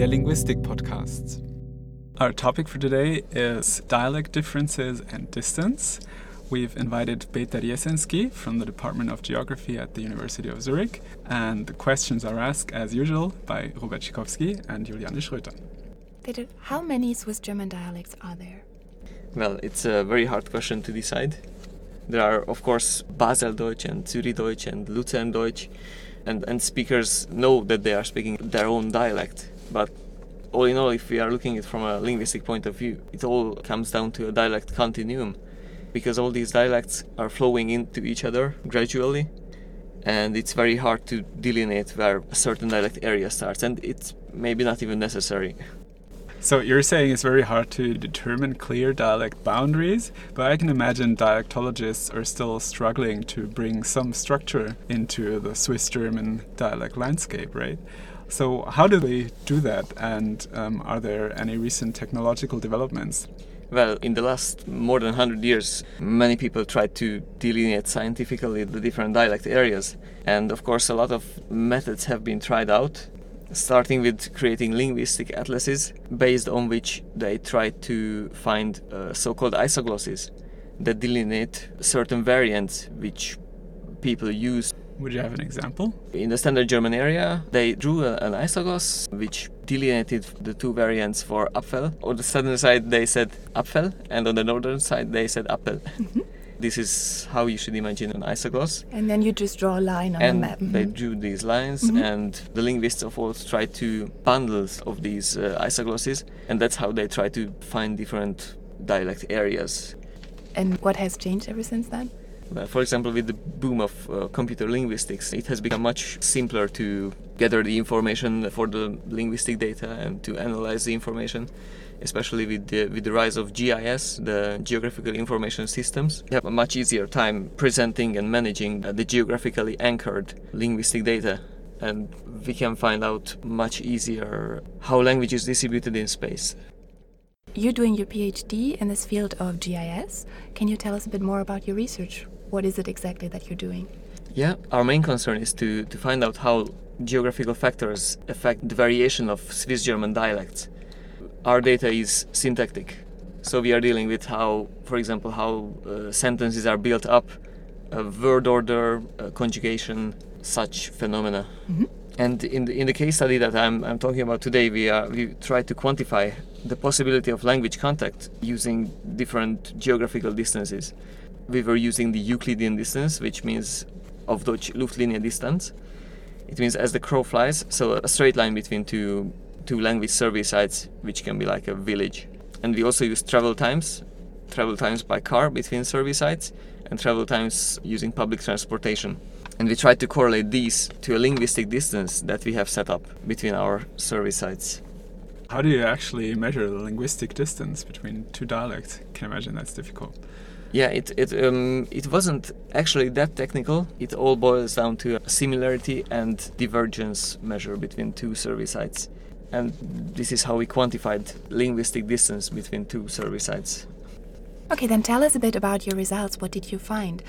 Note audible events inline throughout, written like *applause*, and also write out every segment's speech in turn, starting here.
der Linguistik-Podcast. Our topic for today is dialect differences and distance. We've invited Peter Jeszenszky from the Department of Geography at the University of Zurich, and the questions are asked, as usual, by Robert Schikowski and Juliane Schröter. Peter, how many Swiss German dialects are there? Well, it's a very hard question to decide. There are, of course, Baseldeutsch and Zürichdeutsch and Luzerndeutsch, and, and speakers know that they are speaking their own dialect. But all in all, if we are looking at it from a linguistic point of view, it all comes down to a dialect continuum, because all these dialects are flowing into each other gradually, and it's very hard to delineate where a certain dialect area starts, and it's maybe not even necessary. So you're saying it's very hard to determine clear dialect boundaries, but I can imagine dialectologists are still struggling to bring some structure into the Swiss German dialect landscape, right? So how do they do that, and um, are there any recent technological developments? Well, in the last more than 100 years, many people tried to delineate scientifically the different dialect areas. And of course, a lot of methods have been tried out starting with creating linguistic atlases based on which they try to find uh, so-called isoglosses that delineate certain variants which people use. Would you have an example? In the standard German area, they drew an isogloss which delineated the two variants for Apfel. On the southern side, they said Apfel, and on the northern side, they said Appel. Mm-hmm. This is how you should imagine an isogloss. And then you just draw a line on and the map. Mm-hmm. They drew these lines, mm-hmm. and the linguists, of course, try to bundles of these uh, isoglosses, and that's how they try to find different dialect areas. And what has changed ever since then? Well, for example, with the boom of uh, computer linguistics, it has become much simpler to gather the information for the linguistic data and to analyze the information especially with the, with the rise of GIS, the Geographical Information Systems. We have a much easier time presenting and managing the geographically anchored linguistic data. And we can find out much easier how language is distributed in space. You're doing your PhD in this field of GIS. Can you tell us a bit more about your research? What is it exactly that you're doing? Yeah, our main concern is to, to find out how geographical factors affect the variation of Swiss German dialects our data is syntactic. So we are dealing with how, for example, how uh, sentences are built up, uh, word order, uh, conjugation, such phenomena. Mm-hmm. And in the, in the case study that I'm, I'm talking about today, we, are, we try to quantify the possibility of language contact using different geographical distances. We were using the Euclidean distance, which means of Deutsch Luftlinie distance. It means as the crow flies, so a straight line between two two language survey sites, which can be like a village. And we also use travel times, travel times by car between survey sites, and travel times using public transportation. And we try to correlate these to a linguistic distance that we have set up between our survey sites. How do you actually measure the linguistic distance between two dialects? I can imagine that's difficult. Yeah, it it um, it wasn't actually that technical. It all boils down to a similarity and divergence measure between two survey sites and this is how we quantified linguistic distance between two survey sites. Okay, then tell us a bit about your results. What did you find?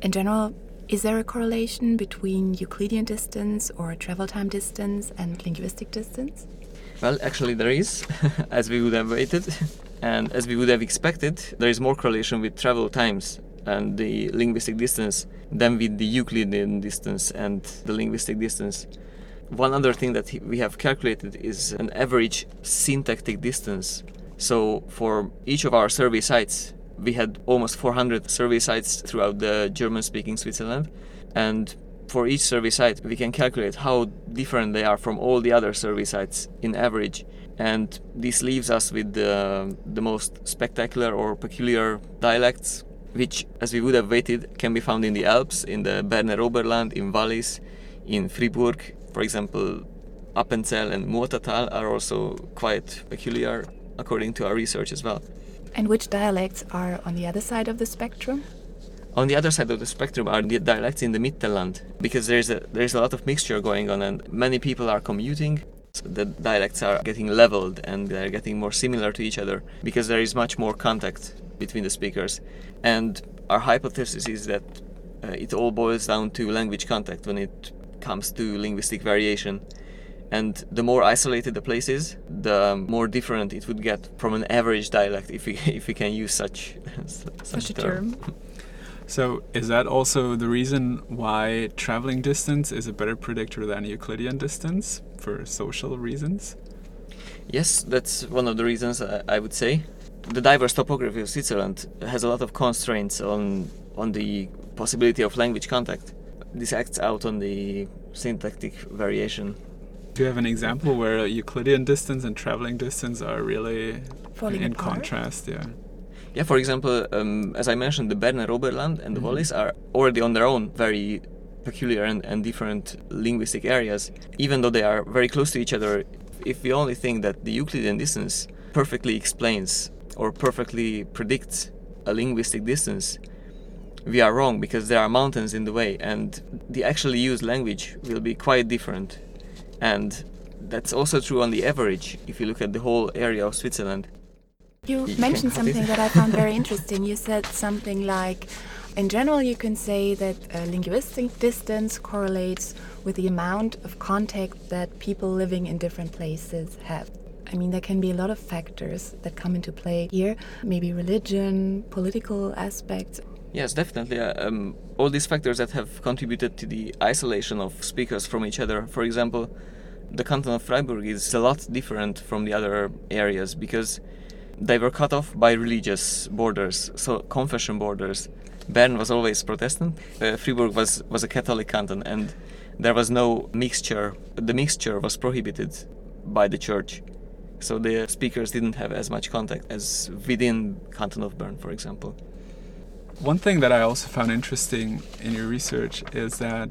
In general, is there a correlation between Euclidean distance or travel time distance and linguistic distance? Well, actually, there is, *laughs* as we would have waited, and as we would have expected, there is more correlation with travel times and the linguistic distance than with the Euclidean distance and the linguistic distance. One other thing that we have calculated is an average syntactic distance. So for each of our survey sites, we had almost 400 survey sites throughout the German speaking Switzerland. And for each survey site, we can calculate how different they are from all the other survey sites in average. And this leaves us with the, the most spectacular or peculiar dialects, which, as we would have waited, can be found in the Alps, in the Berner Oberland, in Wallis, in Fribourg, for example, Appenzell and Muotatal are also quite peculiar according to our research as well. And which dialects are on the other side of the spectrum? On the other side of the spectrum are the dialects in the Mittelland because there's a there's a lot of mixture going on and many people are commuting. So the dialects are getting leveled and they're getting more similar to each other because there is much more contact between the speakers. And our hypothesis is that uh, it all boils down to language contact when it comes to linguistic variation. And the more isolated the place is, the more different it would get from an average dialect, if we, *laughs* if we can use such, *laughs* such, Such a term. *laughs* So, is that also the reason why traveling distance is a better predictor than Euclidean distance for social reasons? Yes, that's one of the reasons I, I would say. The diverse topography of Switzerland has a lot of constraints on on the possibility of language contact. This acts out on the syntactic variation. Do you have an example where Euclidean distance and traveling distance are really Falling in apart? contrast? Yeah. Yeah, for example, um, as I mentioned, the Berner Oberland and the Mhm. Wallis are already on their own very peculiar and, and different linguistic areas. Even though they are very close to each other, if we only think that the Euclidean distance perfectly explains or perfectly predicts a linguistic distance, we are wrong because there are mountains in the way and the actually used language will be quite different. And that's also true on the average if you look at the whole area of Switzerland. You You mentioned can cut it. something that I found very *laughs* interesting. You said something like, in general, you can say that uh, linguistic distance correlates with the amount of contact that people living in different places have. I mean, there can be a lot of factors that come into play here, maybe religion, political aspects. Yes, definitely. Uh, um, all these factors that have contributed to the isolation of speakers from each other. For example, the canton of Freiburg is a lot different from the other areas because they were cut off by religious borders, so confession borders. Bern was always Protestant. Uh, Fribourg was was a Catholic canton, and there was no mixture. The mixture was prohibited by the church, so the speakers didn't have as much contact as within canton of Bern, for example. One thing that I also found interesting in your research is that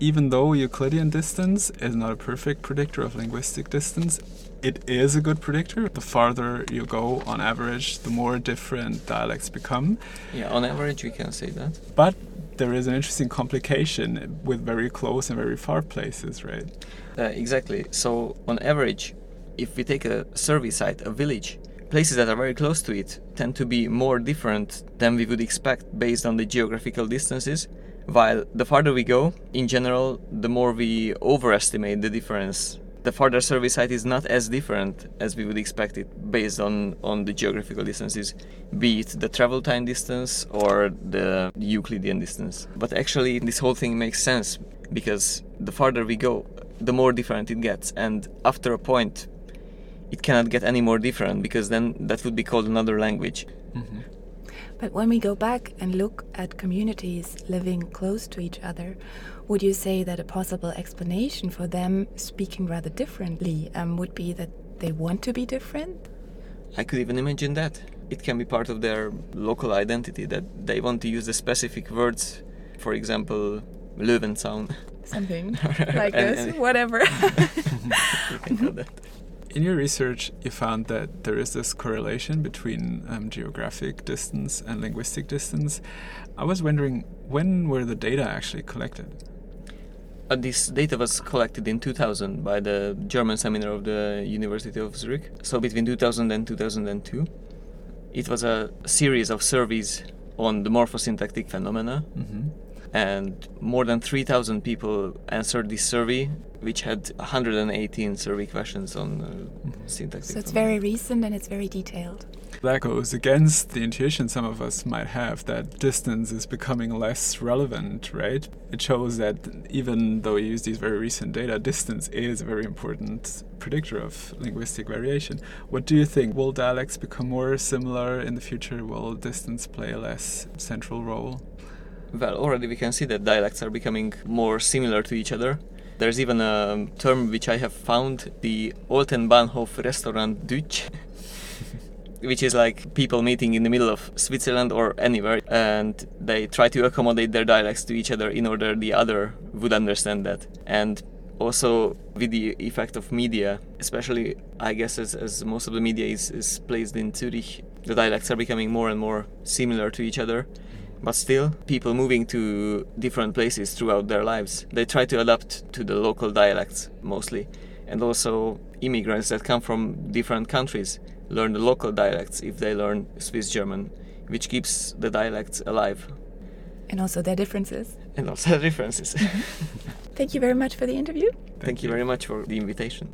even though Euclidean distance is not a perfect predictor of linguistic distance, it is a good predictor. The farther you go on average, the more different dialects become. Yeah, on average, we can say that. But there is an interesting complication with very close and very far places, right? Uh, exactly. So, on average, if we take a survey site, a village, places that are very close to it tend to be more different than we would expect based on the geographical distances. While the farther we go, in general, the more we overestimate the difference. The farther survey site is not as different as we would expect it based on, on the geographical distances, be it the travel time distance or the Euclidean distance. But actually, this whole thing makes sense because the farther we go, the more different it gets. And after a point, it cannot get any more different because then that would be called another language. Mm-hmm. But when we go back and look at communities living close to each other, would you say that a possible explanation for them speaking rather differently um, would be that they want to be different? I could even imagine that. It can be part of their local identity that they want to use the specific words, for example, Löwenzahn. Something *laughs* like And- this, and- whatever. *laughs* You can call that. In your research, you found that there is this correlation between um, geographic distance and linguistic distance. I was wondering when were the data actually collected? Uh, this data was collected in 2000 by the German seminar of the University of Zurich. So between 2000 and 2002, it was a series of surveys on the morphosyntactic phenomena, Mm-hmm. and more than 3,000 people answered this survey, which had 118 survey questions on uh, syntactic. so it's very recent and it's very detailed. That goes against the intuition some of us might have that distance is becoming less relevant, right? It shows that even though you use these very recent data, distance is a very important predictor of linguistic variation. What do you think? Will dialects become more similar in the future? Will distance play a less central role? Well, already we can see that dialects are becoming more similar to each other. There's even a term which I have found, the Oltenbahnhof Restaurant Deutsch, *laughs* which is like people meeting in the middle of Switzerland or anywhere, and they try to accommodate their dialects to each other in order the other would understand that. And also with the effect of media, especially I guess as, as most of the media is, is placed in Zurich, the dialects are becoming more and more similar to each other. But still, people moving to different places throughout their lives, they try to adapt to the local dialects mostly. And also, immigrants that come from different countries learn the local dialects if they learn Swiss German, which keeps the dialects alive. And also their differences. and also their differences. *laughs* Thank you very much for the interview. Thank, you very much for the invitation.